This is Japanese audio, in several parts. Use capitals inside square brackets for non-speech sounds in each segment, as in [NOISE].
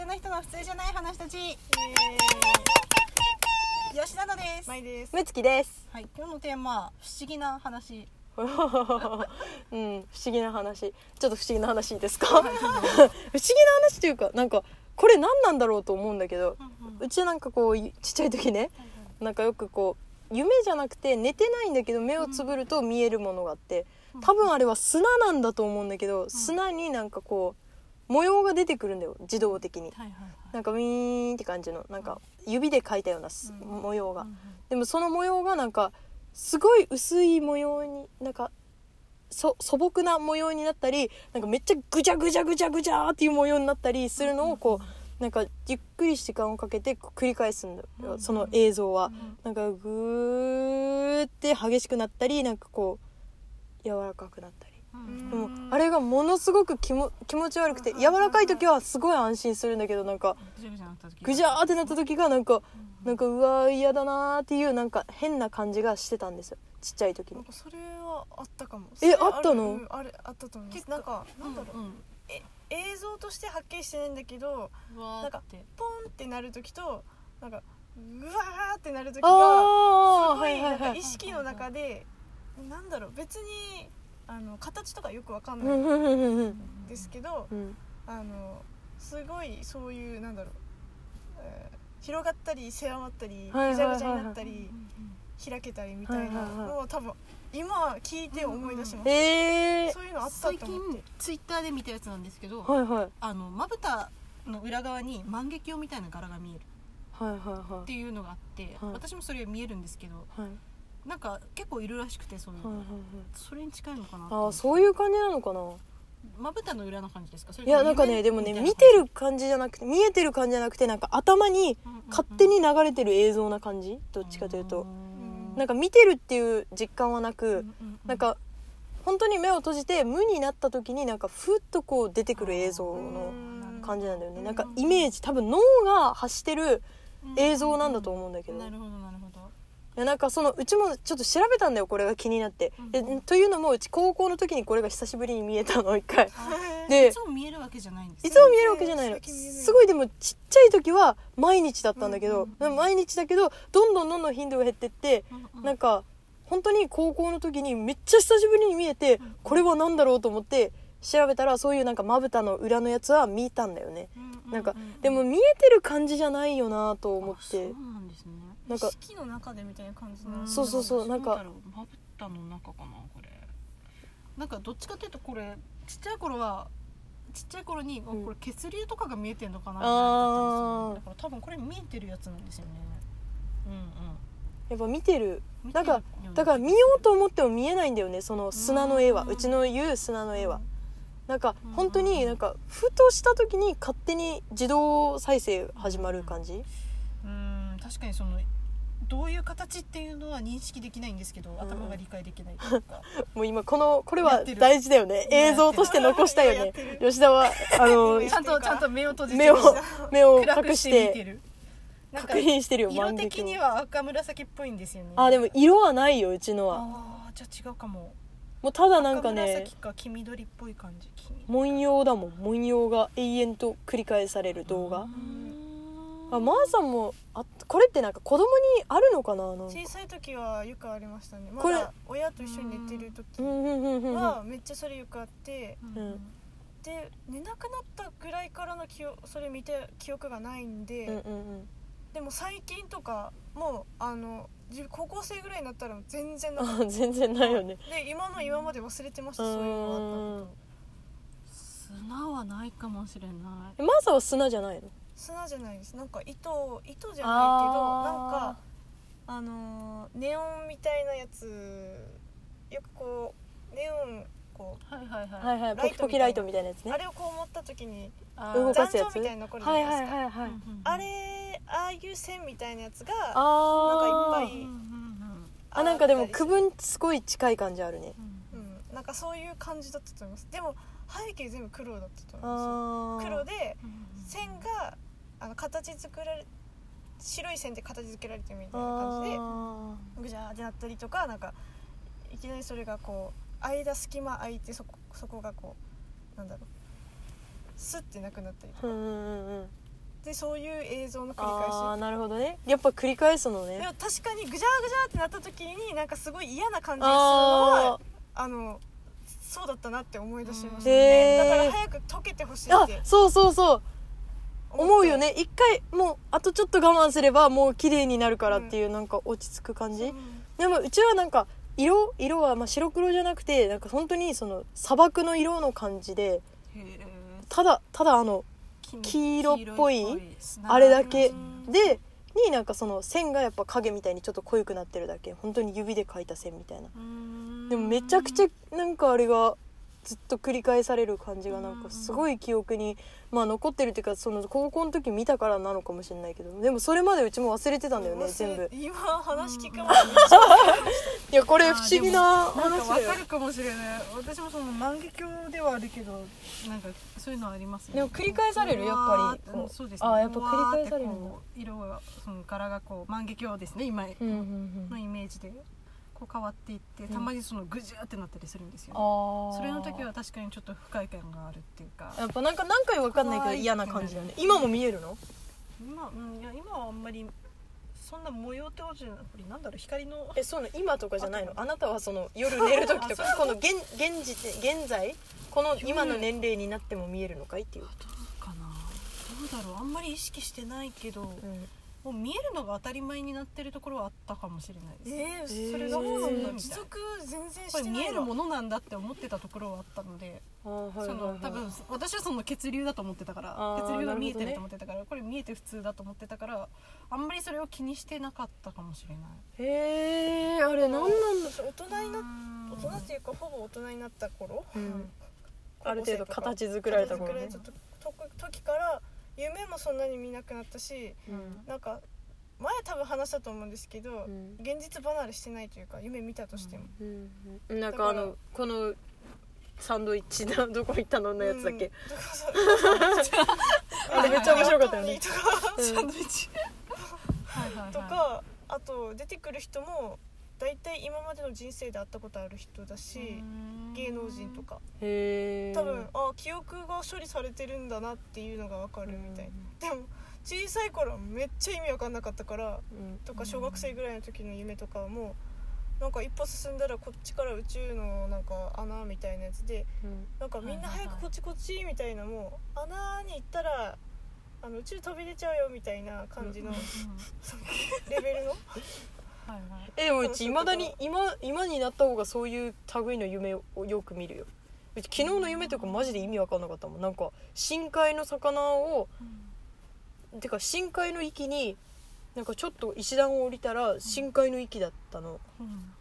通の人の普通じゃない話たち。吉田のです。まいです。むつきです。はい今日のテーマ不思議な話。[LAUGHS] うん不思議な話。ちょっと不思議な話いいですか？[LAUGHS] 不思議な話というかなんかこれ何なんだろうと思うんだけどうちなんかこうちっちゃい時ねなんかよくこう夢じゃなくて寝てないんだけど目をつぶると見えるものがあって多分あれは砂なんだと思うんだけど砂になんかこう模様が出てくるんだよ自動的に。はいはいなんかウィーンって感じのなんか指で描いたようなすうん。模様が。はいでもその模様がなんかすごい薄い模様になんかそ素朴な模様になったりなんかめっちゃぐちゃぐちゃぐちゃぐちゃっていう模様になったりするのをこうなんかゆっくり時間をかけて繰り返すんだよ。その映像は。なんかぐーって激しくなったりなんかこう柔らかくなったり。うん。でもあれがものすごく気も気持ち悪くて柔らかい時はすごい安心するんだけどなんかぐじゃぐじゃなった時ぐじゃーってなった時がなんかなんかうわー嫌だなーっていうなんか変な感じがしてたんですよ。ちっちゃい時に。それはあったかも。えあったの？あれあったと思います。なんかなんだろう、うんえ映像としてはっきりしてないんだけどなんかポンってなる時となんかうわーってなる時あがあすごいなんかはいはいはい意識の中でなんだろう。別にあの形とかよくわかんうなんいうんうんうんですけどうん。あのすごいそういうなんだろう、えー広がったり狭まったりぐちゃぐちゃになったり開けたりみたいなのを多分今聞いて思い出しました、ええそういうのあった最近と思って。ツイッターで見たやつなんですけどはいはい。あのまぶたの裏側に万華鏡みたいな柄が見える。はいはいはっていうのがあってはい。私もそれ見えるんですけどいはいなんか結構いるらしくてそういうのはいはい。それに近いのかなはいああそういう感じなのかな？まぶたの裏の感じですか？いやなんかねでもね見てる感じじゃなくて見えてる感じじゃなくてなんか頭に勝手に流れてる映像な感じ？どっちかというと。なんか見てるっていう実感はなくなんか本当に目を閉じて無になった時になんかふっとこう出てくる映像の感じなんだよね。なんかイメージ多分脳が発してる映像なんだと思うんだけど。なるほどなるほど。いやなんかそのうちもちょっと調べたんだよこれが気になって、うんでというのもうち高校の時にこれが久しぶりに見えたの一回。ででいつも見えるわけじゃないんですいつも見えるわけじゃないの。すごいでもちっちゃい時は毎日だったんだけど、うんでも毎日だけどどんどんどんどん頻度が減ってって、なんか本当に高校の時にめっちゃ久しぶりに見えて、うんこれは何だろうと思って調べたらそういうなんかまぶたの裏のやつは見たんだよね、なんかでも見えてる感じじゃないよなと思って。あそうなんですねなんかの中でみたいな感じなそうそうそうなんかまぶたの中かなこれ。なんかどっちかというとこれちっちゃい頃はちっちゃい頃に、あうん。これ血流とかが見えてんのかなあー。だから多分これ見えてるやつなんですよね。うんうん。やっぱ見てる。なんかだから見ようと思っても見えないんだよねその砂の絵は。うちの言う砂の絵は。なんかうん本当になんかふとした時に勝手に自動再生始まる感じ？うん。確かにそのどういう形っていうのは認識できないんですけど、ん。頭が理解できないというか。[LAUGHS] もう今このこれは大事だよね。映像として残したよね。吉田はあの [LAUGHS] [LAUGHS] ちゃんとちゃんと目を閉じて目を目を隠して見して。てるなんか確認してるよ色的に鏡。は赤紫っぽいんですよね。あでも色はないようちのは。あーじゃあ違うかも。もうただなんか赤ね紫か黄緑っぽい感じ。文様だもん。文様が永遠と繰り返される動画。うんあマーさんもあこれってなんか子供にあるのかななんか。小さい時はよくありましたね。まだ親と一緒に寝てる時うん。うんうんうんうんはめっちゃそれよくあって。うんで寝なくなったぐらいからの記憶それ見て記憶がないんで、うんうんでも最近とかもうあの高校生ぐらいになったら全然なうかった。ん全然ないよね。で今の今まで忘れてましたうーん。そういうのがあったこ砂はないかもしれない。えマーさんは砂じゃないの？と砂じゃないです。なんか糸糸じゃないけどなんかあのーネオンみたいなやつ。よくこうネオンこうはいはいはい。はいはい。ライトポキポキライトみたいなやつね。あれをこう持った時にあ動かすやつみたいに残るじゃはないいですか、はいはいはいあれああいう線みたいなやつがなんかいっぱいあなんかでも区分すごい近い感じあるね。うん、なんかそういう感じだったと思います。でも背景全部黒だったと思いあます。ー。黒で線があの形作られ白い線で形付けられてるみたいな感じであぐじゃーってなったりとかなんかいきなりそれがこう間隙間空いてそこそこがこうなんだろうスッてなくなったりとか。でそういう映像の繰りああ返なるほどね。やっぱ繰り返すのね。しでも確かにぐじゃぐじゃってなった時になんかすごい嫌な感じがするのはああのそうだったなって思い出しましうんたへねー。だから早く溶けてほしいって。そうそうそう思うよね。一回もうあとちょっと我慢すればもう綺麗になるからっていうなんか落ち着く感じ、う。んでもうちはなんか色？色はまあ白黒じゃなくてなんか本当にその砂漠の色の感じでただただあの黄色っぽいあれだけうん。でになんかその線がやっぱ影みたいにちょっと濃くなってるだけ。本当に指で描いた線みたいな。でもめちゃくちゃなんかあれがずっと繰り返される感じがなんかすごい記憶にまあ残ってるっていうかその高校の時見たからなのかもしれないけどでもそれまでうちも忘れてたんだよね全部。今話聞くま [LAUGHS] いやこれ不思議な話だよ。わかるかもしれない。私もその万華鏡ではあるけどなんかそういうのありますね。でも繰り返されるやっぱり。うわーうんそうですね。あーやっぱ繰り返される色がその柄がこう万華鏡ですね今うんうんうん。のイメージでこう変わっていってたまにそのぐじゅーってなったりするんですよ、あー。それの時は確かにちょっと不快感があるっていうか。やっぱなんか何回わかんないけど嫌な感じだよね。今も見えるの？今,、うん、いや今はあんまりそんな模様ってことじゃなくてなんだろう光の。えそうなの？今とかじゃないの？あなたはその夜寝る時とかこの現現時点現在？この今の年齢になっても見えるのかいっていう、どうかな。どうだろう。あんまり意識してないけど、うんもう見えるのが当たり前になってるところはあったかもしれないです、えー、それがそうなんだみたいな。持続全然これしてない見えるものなんだって思ってたところはあったので、その多分私はその血流だと思ってたから血流が見えてなると思ってたから、これ見えて普通だと思ってたからあんまりそれを気にしてなかったかもしれない。へえあれ何なんだ大人になっ大人っていうかほぼ大人になった頃、うん。高ある程度形作られた頃ね。時から夢もそんなに見なくなったしうん。なんか前多分話したと思うんですけど、ん。現実離れしてないというか夢見たとしても、うんなんかあのこのサンドイッチなどこ行ったののやつだっけ、うんだからさあれめっちゃ面白かったよね。とかうん。サンドイッチ。はいはいはいとかあと出てくる人も大体今までの人生で会ったことある人だし芸能人とか。多分あ記憶が処理されてるんだなっていうのが分かるみたい。でも小さい頃はめっちゃ意味分かんなかったからうん。とか小学生ぐらいの時の夢とかもなんか一歩進んだらこっちから宇宙のなんか穴みたいなやつでうん。なんかみんな早くこっちこっちみたいなもう穴に行ったらあの宇宙飛び出ちゃうよみたいな感じのうんレベルの？[LAUGHS] はいはい。えでもうちいまだに今今になった方がそういう類の夢をよく見るよ。うち昨日の夢とかマジで意味わかんなかったもん。なんか深海の魚をてか深海の域になんかちょっと石段を降りたら深海の域だったの。うん。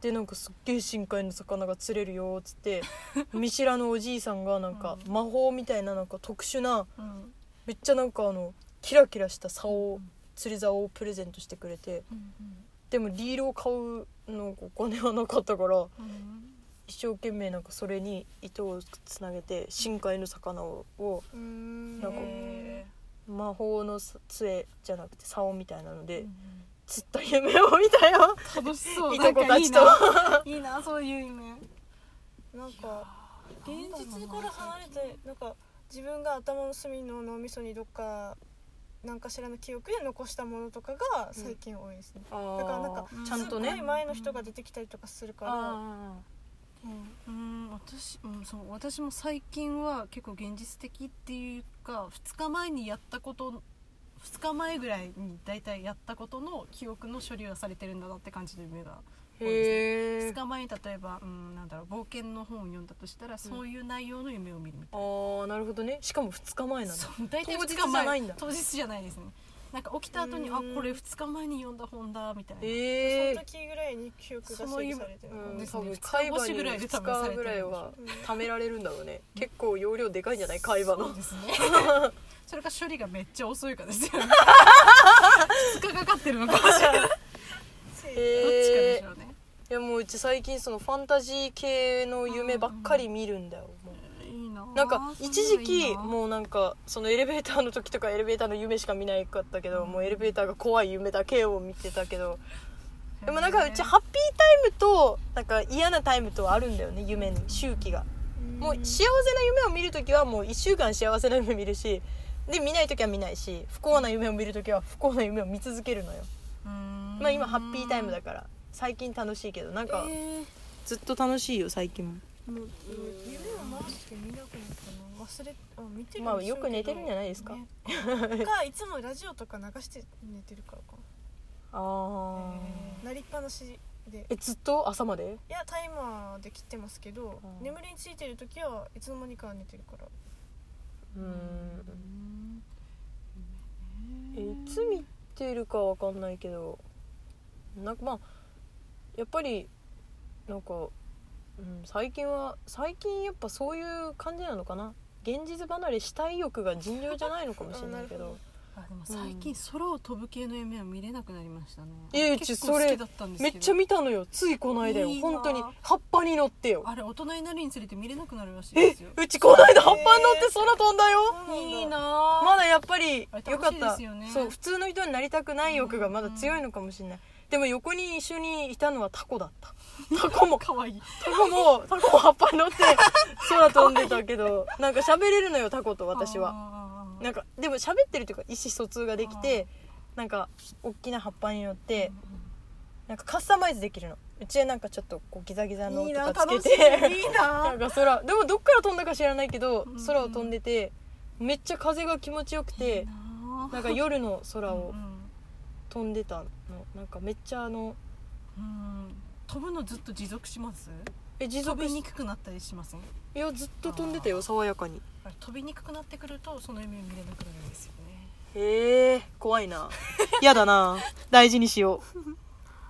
でなんかすっげえ深海の魚が釣れるよっつって [LAUGHS] 見知らぬおじいさんがなんかうん。魔法みたいななんか特殊なうん。めっちゃなんかあのキラキラした竿を釣り竿をプレゼントしてくれてうんでもリールを買うのお金はなかったからうん。一生懸命なんかそれに糸をつなげて深海の魚をなんかへ魔法の杖じゃなくて竿みたいなのーで釣った夢を見たよ。楽しそう。いとこたちと。いいな。そういう夢。なんか現実から離れてなんか自分が頭の隅の脳みそにどっか何かしらの記憶で残したものとかが最近多いですね、だからなんかちゃんとね。すっごい前の人が出てきたりとかするから、あうん。うん私,、うん、そう私も最近は結構現実的っていうか2日前にやったこと2日前ぐらいに大体やったことの記憶の処理がされてるんだなって感じの夢がーへえ2日前に例えば、うん、なんだろう冒険の本を読んだとしたら、そういう内容の夢を見るみたいああなるほどね。しかも2日前な、なんだ。そう大体2当日日前。じゃないんだ。当日じゃないですね。なんか起きた後にあうん。これ2日前に読んだ本だみたいな、ええその時ぐらいに記憶が整理されてるうん、ですね。多分海馬に二日越しぐらいで多2分されてる日ぐらいはうん貯められるんだろうね。結構容量でかいんじゃない？海馬の。そうですね。[LAUGHS] それか処理がめっちゃ遅いかですよね。[LAUGHS] 2日かかってるのかもしれない。どっちかでしょうね、いやもううち最近そのファンタジー系の夢ばっかり見るんだよもう。いいななんか一時期うもうなんかそのエレベーターの時とかエレベーターの夢しか見ないかったけどもうエレベーターが怖い夢だけを見てたけどでもなんかうちハッピータイムとなんか嫌なタイムとあるんだよね夢に周期が。もう幸せな夢を見る時はもう1週間幸せな夢見るしで見ない時は見ないし不幸な夢を見る時は不幸な夢を見続けるのよ。まあ今ハッピータイムだから最近楽しいけどなんかえー。ずっと楽しいよ最近も。もう夢をマジで見なくなったな忘れあ見てる？まあよく寝てるんじゃないですか。ね。かいつもラジオとか流して寝てるからか。ああなりっぱなしで。えずっと朝まで？いやタイマーで切ってますけどうん眠りについてる時はいつの間にか寝てるから。うーん。えいつ見てるかわかんないけどなんかまあやっぱりなんか、うん、最近は最近やっぱそういう感じなのかな？現実離れしたい欲が尋常じゃないのかもしれないけど。[LAUGHS] あでも最近空を飛ぶ系の夢は見れなくなりましたね。いや結ちょそれめっちゃ見たのよ。ついこの間よ。いいな本当に。葉っぱに乗ってよ。あれ大人になるにつれて見れなくなるらしいえですよ。うちこの間葉っぱに乗って空飛んだよ。いいなあ。まだやっぱりよかった。ねそう普通の人になりたくない欲がまだ強いのかもしれないでも横に一緒にいたのはタコだった。[LAUGHS] タコもかわい。いタコもタコも葉っぱに乗って [LAUGHS] 空飛んでたけどなんか喋れるのよタコと私は。はなんかでも喋ってるというか意思疎通ができてなんか大きな葉っぱに乗ってなんかカスタマイズできるの。うちはなんかちょっとこうギザギザのとかつけて。いいいな。[LAUGHS] なんか空でもどっから飛んだか知らないけどうん空を飛んでてめっちゃ風が気持ちよくてななんか夜の空をうん飛んでたの。なんかめっちゃあのうん。飛ぶのずっと持続します？え持飛続しびにくくなったりしませんいやずっと飛んでたよ爽やかに。飛びにくくなってくるとその夢見れなくなるんですよね。へえ怖いな。やだな。大事にしよう